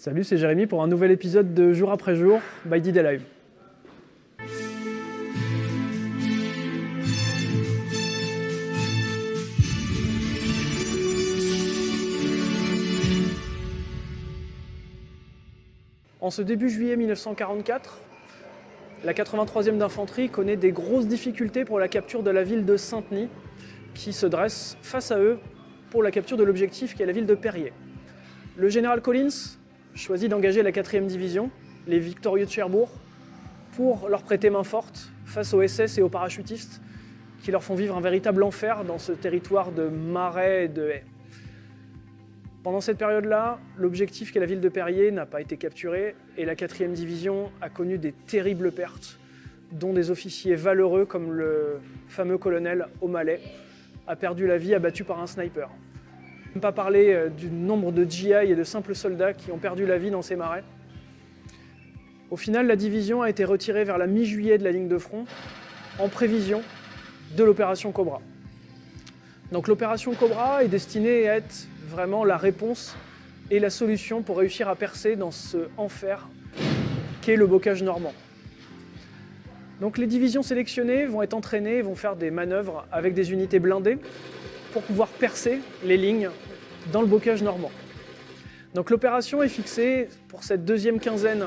Salut, c'est Jérémy pour un nouvel épisode de Jour après jour by Did Live. En ce début juillet 1944, la 83e d'infanterie connaît des grosses difficultés pour la capture de la ville de Saint-Denis, qui se dresse face à eux pour la capture de l'objectif qui est la ville de Perrier. Le général Collins choisit d'engager la 4e division, les victorieux de Cherbourg, pour leur prêter main forte face aux SS et aux parachutistes qui leur font vivre un véritable enfer dans ce territoire de marais et de haies. Pendant cette période-là, l'objectif qui est la ville de Perrier n'a pas été capturé et la 4e division a connu des terribles pertes, dont des officiers valeureux comme le fameux colonel O'Malley a perdu la vie abattu par un sniper. Pas parler euh, du nombre de GI et de simples soldats qui ont perdu la vie dans ces marais. Au final, la division a été retirée vers la mi-juillet de la ligne de front en prévision de l'opération Cobra. Donc l'opération Cobra est destinée à être vraiment la réponse et la solution pour réussir à percer dans ce enfer qu'est le bocage normand. Donc les divisions sélectionnées vont être entraînées, vont faire des manœuvres avec des unités blindées pour pouvoir percer les lignes dans le bocage normand. Donc l'opération est fixée pour cette deuxième quinzaine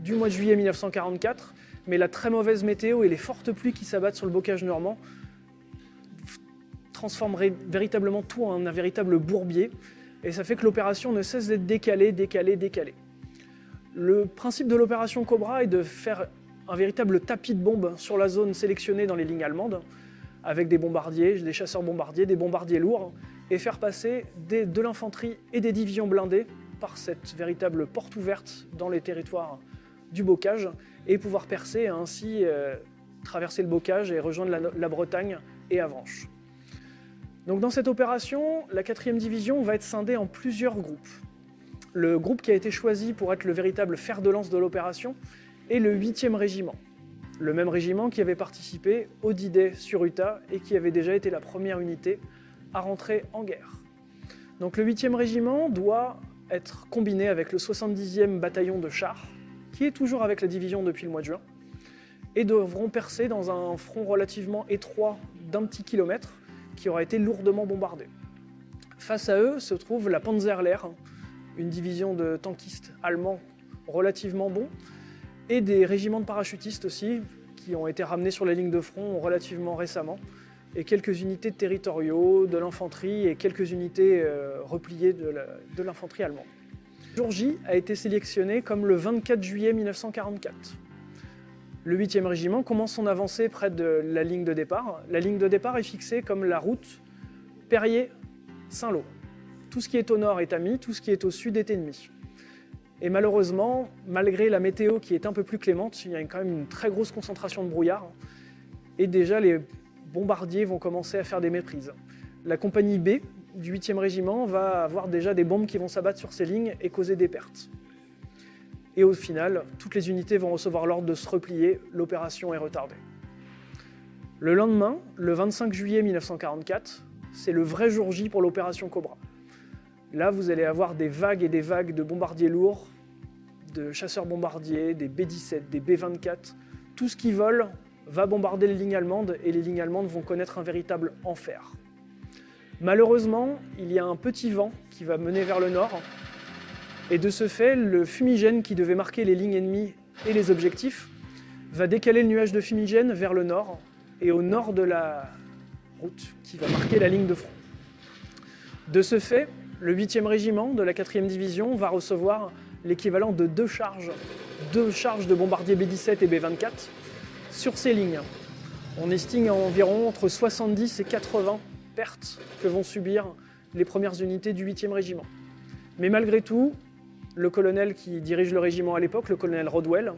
du mois de juillet 1944, mais la très mauvaise météo et les fortes pluies qui s'abattent sur le bocage normand transformeraient véritablement tout en un véritable bourbier, et ça fait que l'opération ne cesse d'être décalée, décalée, décalée. Le principe de l'opération Cobra est de faire un véritable tapis de bombes sur la zone sélectionnée dans les lignes allemandes, avec des bombardiers, des chasseurs bombardiers, des bombardiers lourds, et faire passer de l'infanterie et des divisions blindées par cette véritable porte ouverte dans les territoires du bocage, et pouvoir percer et ainsi euh, traverser le bocage et rejoindre la, la Bretagne et Avranches. Donc dans cette opération, la 4e division va être scindée en plusieurs groupes. Le groupe qui a été choisi pour être le véritable fer de lance de l'opération est le 8e régiment. Le même régiment qui avait participé au D-Day sur Utah et qui avait déjà été la première unité à rentrer en guerre. Donc le 8e régiment doit être combiné avec le 70e bataillon de chars, qui est toujours avec la division depuis le mois de juin, et devront percer dans un front relativement étroit d'un petit kilomètre qui aura été lourdement bombardé. Face à eux se trouve la Panzerlehr, une division de tankistes allemands relativement bons, et des régiments de parachutistes aussi, qui ont été ramenés sur la ligne de front relativement récemment, et quelques unités territoriaux, de l'infanterie et quelques unités euh, repliées de l'infanterie allemande. Jour J a été sélectionné comme le 24 juillet 1944. Le 8e régiment commence son avancée près de la ligne de départ. La ligne de départ est fixée comme la route Perrier-Saint-Lô. Tout ce qui est au nord est ami, tout ce qui est au sud est ennemi. Et malheureusement, malgré la météo qui est un peu plus clémente, il y a quand même une très grosse concentration de brouillard. Et déjà, les bombardiers vont commencer à faire des méprises. La compagnie B du 8e régiment va avoir déjà des bombes qui vont s'abattre sur ces lignes et causer des pertes et au final, toutes les unités vont recevoir l'ordre de se replier, l'opération est retardée. Le lendemain, le 25 juillet 1944, c'est le vrai jour J pour l'opération Cobra. Là, vous allez avoir des vagues et des vagues de bombardiers lourds, de chasseurs bombardiers, des B-17, des B-24. Tout ce qui vole va bombarder les lignes allemandes et les lignes allemandes vont connaître un véritable enfer. Malheureusement, il y a un petit vent qui va mener vers le nord et de ce fait, le fumigène qui devait marquer les lignes ennemies et les objectifs va décaler le nuage de fumigène vers le nord et au nord de la route qui va marquer la ligne de front. De ce fait, le 8e régiment de la 4e division va recevoir l'équivalent de deux charges, deux charges de bombardiers B-17 et B-24 sur ces lignes. On estime environ entre 70 et 80 pertes que vont subir les premières unités du 8e régiment. Mais malgré tout, le colonel qui dirige le régiment à l'époque, le colonel Rodwell,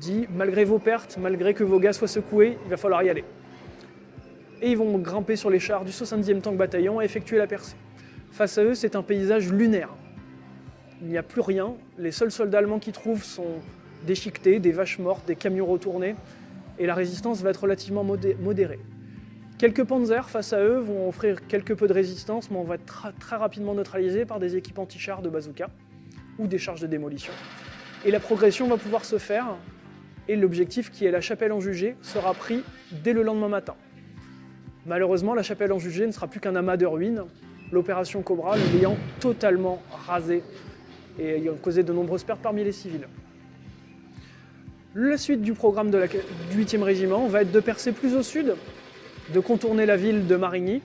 dit Malgré vos pertes, malgré que vos gars soient secoués, il va falloir y aller. Et ils vont grimper sur les chars du 70e tank bataillon et effectuer la percée. Face à eux, c'est un paysage lunaire. Il n'y a plus rien. Les seuls soldats allemands qu'ils trouvent sont déchiquetés, des vaches mortes, des camions retournés, et la résistance va être relativement modérée. Quelques panzers face à eux vont offrir quelque peu de résistance, mais on va être très rapidement neutralisé par des équipes anti-chars de bazooka ou des charges de démolition. Et la progression va pouvoir se faire, et l'objectif qui est la chapelle en jugé sera pris dès le lendemain matin. Malheureusement, la chapelle en jugé ne sera plus qu'un amas de ruines, l'opération Cobra l'ayant totalement rasé et ayant causé de nombreuses pertes parmi les civils. La suite du programme de la, du 8e régiment va être de percer plus au sud, de contourner la ville de Marigny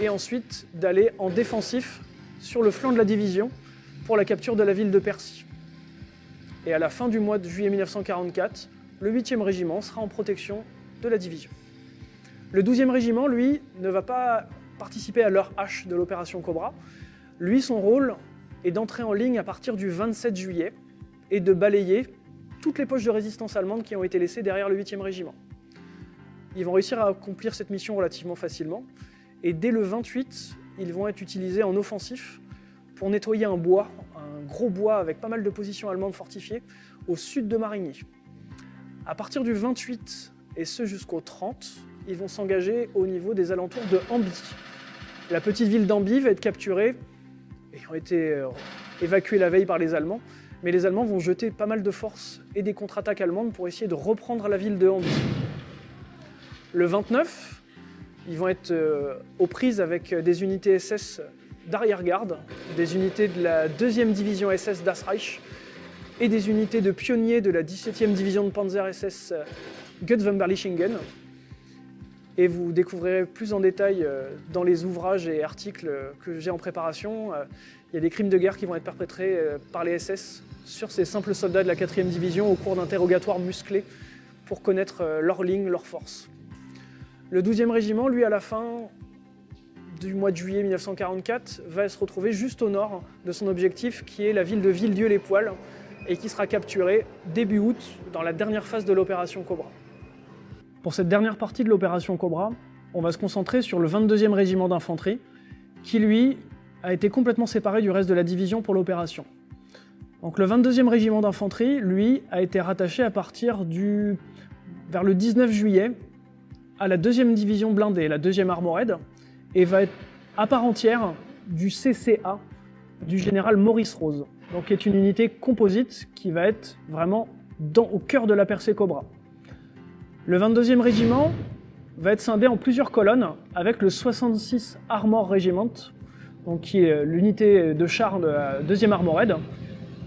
et ensuite d'aller en défensif sur le flanc de la division pour la capture de la ville de Percy. Et à la fin du mois de juillet 1944, le 8e régiment sera en protection de la division. Le 12e régiment, lui, ne va pas participer à l'heure H de l'opération Cobra. Lui, son rôle est d'entrer en ligne à partir du 27 juillet et de balayer toutes les poches de résistance allemande qui ont été laissées derrière le 8e régiment. Ils vont réussir à accomplir cette mission relativement facilement, et dès le 28, ils vont être utilisés en offensif pour nettoyer un bois, un gros bois avec pas mal de positions allemandes fortifiées, au sud de Marigny. À partir du 28, et ce jusqu'au 30, ils vont s'engager au niveau des alentours de Ambi. La petite ville d'Ambi va être capturée, ont été euh, évacués la veille par les Allemands, mais les Allemands vont jeter pas mal de forces et des contre-attaques allemandes pour essayer de reprendre la ville de Hamby. Le 29, ils vont être euh, aux prises avec des unités SS d'arrière-garde, des unités de la 2e division SS Das Reich et des unités de pionniers de la 17e division de Panzer SS Gutzwemberlichingen. Et vous découvrirez plus en détail euh, dans les ouvrages et articles que j'ai en préparation. Euh, il y a des crimes de guerre qui vont être perpétrés par les SS sur ces simples soldats de la 4e division au cours d'interrogatoires musclés pour connaître euh, leurs lignes, leurs forces. Le 12e régiment, lui, à la fin du mois de juillet 1944, va se retrouver juste au nord de son objectif, qui est la ville de Villedieu-les-Poils, et qui sera capturé début août, dans la dernière phase de l'opération Cobra. Pour cette dernière partie de l'opération Cobra, on va se concentrer sur le 22e régiment d'infanterie, qui lui a été complètement séparé du reste de la division pour l'opération. Donc le 22e régiment d'infanterie, lui, a été rattaché à partir du vers le 19 juillet à la 2e division blindée, la 2e Armored, et va être à part entière du CCA du général Maurice Rose, donc qui est une unité composite qui va être vraiment au cœur de la percée Cobra. Le 22e régiment va être scindé en plusieurs colonnes avec le 66 Armor Regiment, donc qui est l'unité de char de la 2e Armored,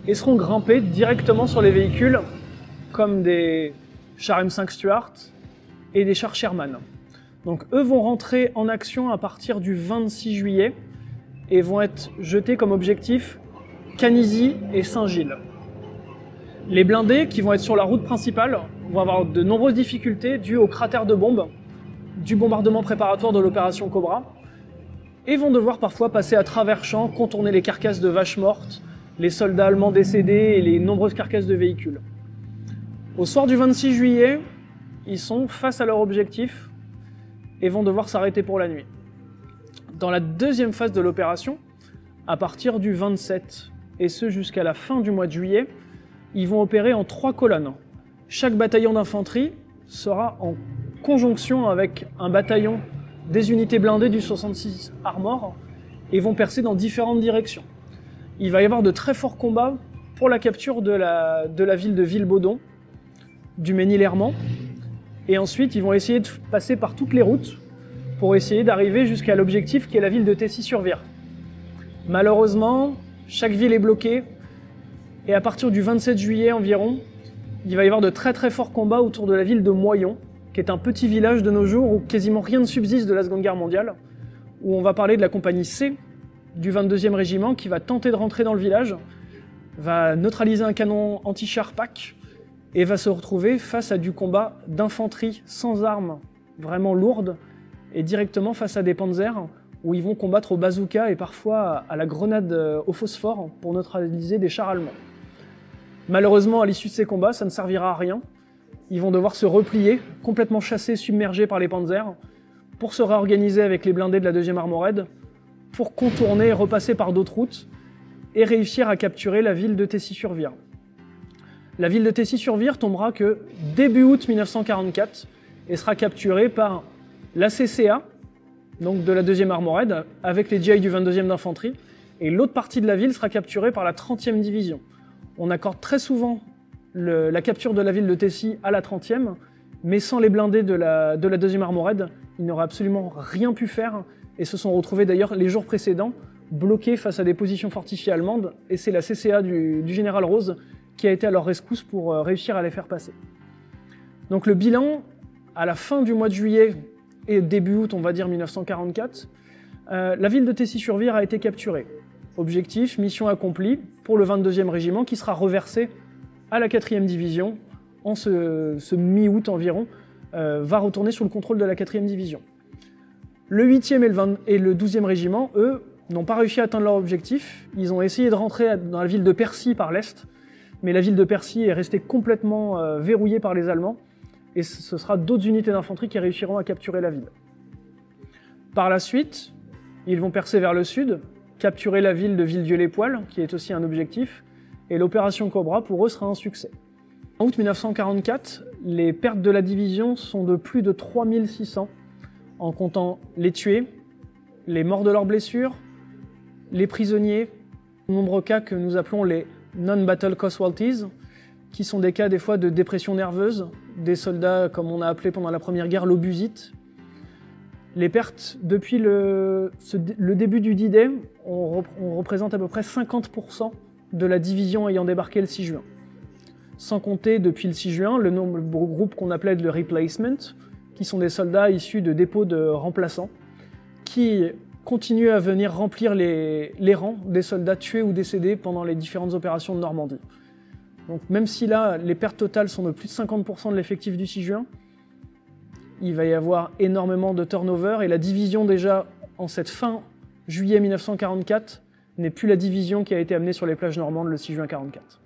et seront grimpés directement sur les véhicules comme des chars M5 Stuart et des chars Sherman. Donc eux vont rentrer en action à partir du 26 juillet et vont être jetés comme objectif Canisy et Saint-Gilles. Les blindés qui vont être sur la route principale vont avoir de nombreuses difficultés dues au cratère de bombes du bombardement préparatoire de l'opération Cobra et vont devoir parfois passer à travers champs, contourner les carcasses de vaches mortes les soldats allemands décédés et les nombreuses carcasses de véhicules. Au soir du 26 juillet, ils sont face à leur objectif et vont devoir s'arrêter pour la nuit. Dans la deuxième phase de l'opération, à partir du 27 et ce jusqu'à la fin du mois de juillet, ils vont opérer en trois colonnes. Chaque bataillon d'infanterie sera en conjonction avec un bataillon des unités blindées du 66 Armor et vont percer dans différentes directions il va y avoir de très forts combats pour la capture de la, ville de Villebaudon, du Ménil-Hermant. Et ensuite, ils vont essayer de passer par toutes les routes pour essayer d'arriver jusqu'à l'objectif qui est la ville de Tessy-sur-Vire. Malheureusement, chaque ville est bloquée. Et à partir du 27 juillet environ, il va y avoir de très très forts combats autour de la ville de Moyon, qui est un petit village de nos jours où quasiment rien ne subsiste de la Seconde Guerre mondiale, où on va parler de la compagnie C, du 22e régiment qui va tenter de rentrer dans le village, va neutraliser un canon anti-char PAC et va se retrouver face à du combat d'infanterie sans armes vraiment lourdes et directement face à des panzers où ils vont combattre au bazooka et parfois à la grenade euh, au phosphore pour neutraliser des chars allemands. Malheureusement, à l'issue de ces combats, ça ne servira à rien. Ils vont devoir se replier, complètement chassés, submergés par les panzers, pour se réorganiser avec les blindés de la deuxième armorede pour contourner et repasser par d'autres routes et réussir à capturer la ville de Tessy-sur-Vire. La ville de Tessy-sur-Vire tombera que début août 1944 et sera capturée par la CCA, donc de la deuxième armorede, avec les GI du 22e d'infanterie, et l'autre partie de la ville sera capturée par la 30e division. On accorde très souvent la capture de la ville de Tessie à la 30e, mais sans les blindés de la, de deuxième armorade, ils n'auraient absolument rien pu faire et se sont retrouvés d'ailleurs les jours précédents bloqués face à des positions fortifiées allemandes, et c'est la CCA du, général Rose qui a été à leur rescousse pour euh, réussir à les faire passer. Donc le bilan, à la fin du mois de juillet et début août, on va dire 1944, euh, la ville de Tessy-sur-Vire a été capturée. Objectif, mission accomplie le 22e régiment qui sera reversé à la 4e division en ce, mi-août environ, euh, va retourner sous le contrôle de la 4e division. Le 8e et le, et le 12e régiment, eux, n'ont pas réussi à atteindre leur objectif. Ils ont essayé de rentrer dans la ville de Percy par l'est, mais la ville de Percy est restée complètement euh, verrouillée par les Allemands, et ce sera d'autres unités d'infanterie qui réussiront à capturer la ville. Par la suite, ils vont percer vers le sud, capturer la ville de Villedieu-les-Poils, qui est aussi un objectif, et l'opération Cobra pour eux sera un succès. En août 1944, les pertes de la division sont de plus de 3600, en comptant les tués, les morts de leurs blessures, les prisonniers, nombreux cas que nous appelons les non-battle casualties, qui sont des cas des fois de dépression nerveuse, des soldats comme on a appelé pendant la Première Guerre l'obusite. Les pertes depuis le, début du D-Day, on, représente à peu près 50% de la division ayant débarqué le 6 juin. Sans compter depuis le 6 juin le nombre de groupes qu'on appelait le replacement, qui sont des soldats issus de dépôts de remplaçants, qui continuent à venir remplir les, rangs des soldats tués ou décédés pendant les différentes opérations de Normandie. Donc même si là, les pertes totales sont de plus de 50% de l'effectif du 6 juin, il va y avoir énormément de turnover et la division déjà en cette fin juillet 1944 n'est plus la division qui a été amenée sur les plages normandes le 6 juin 1944.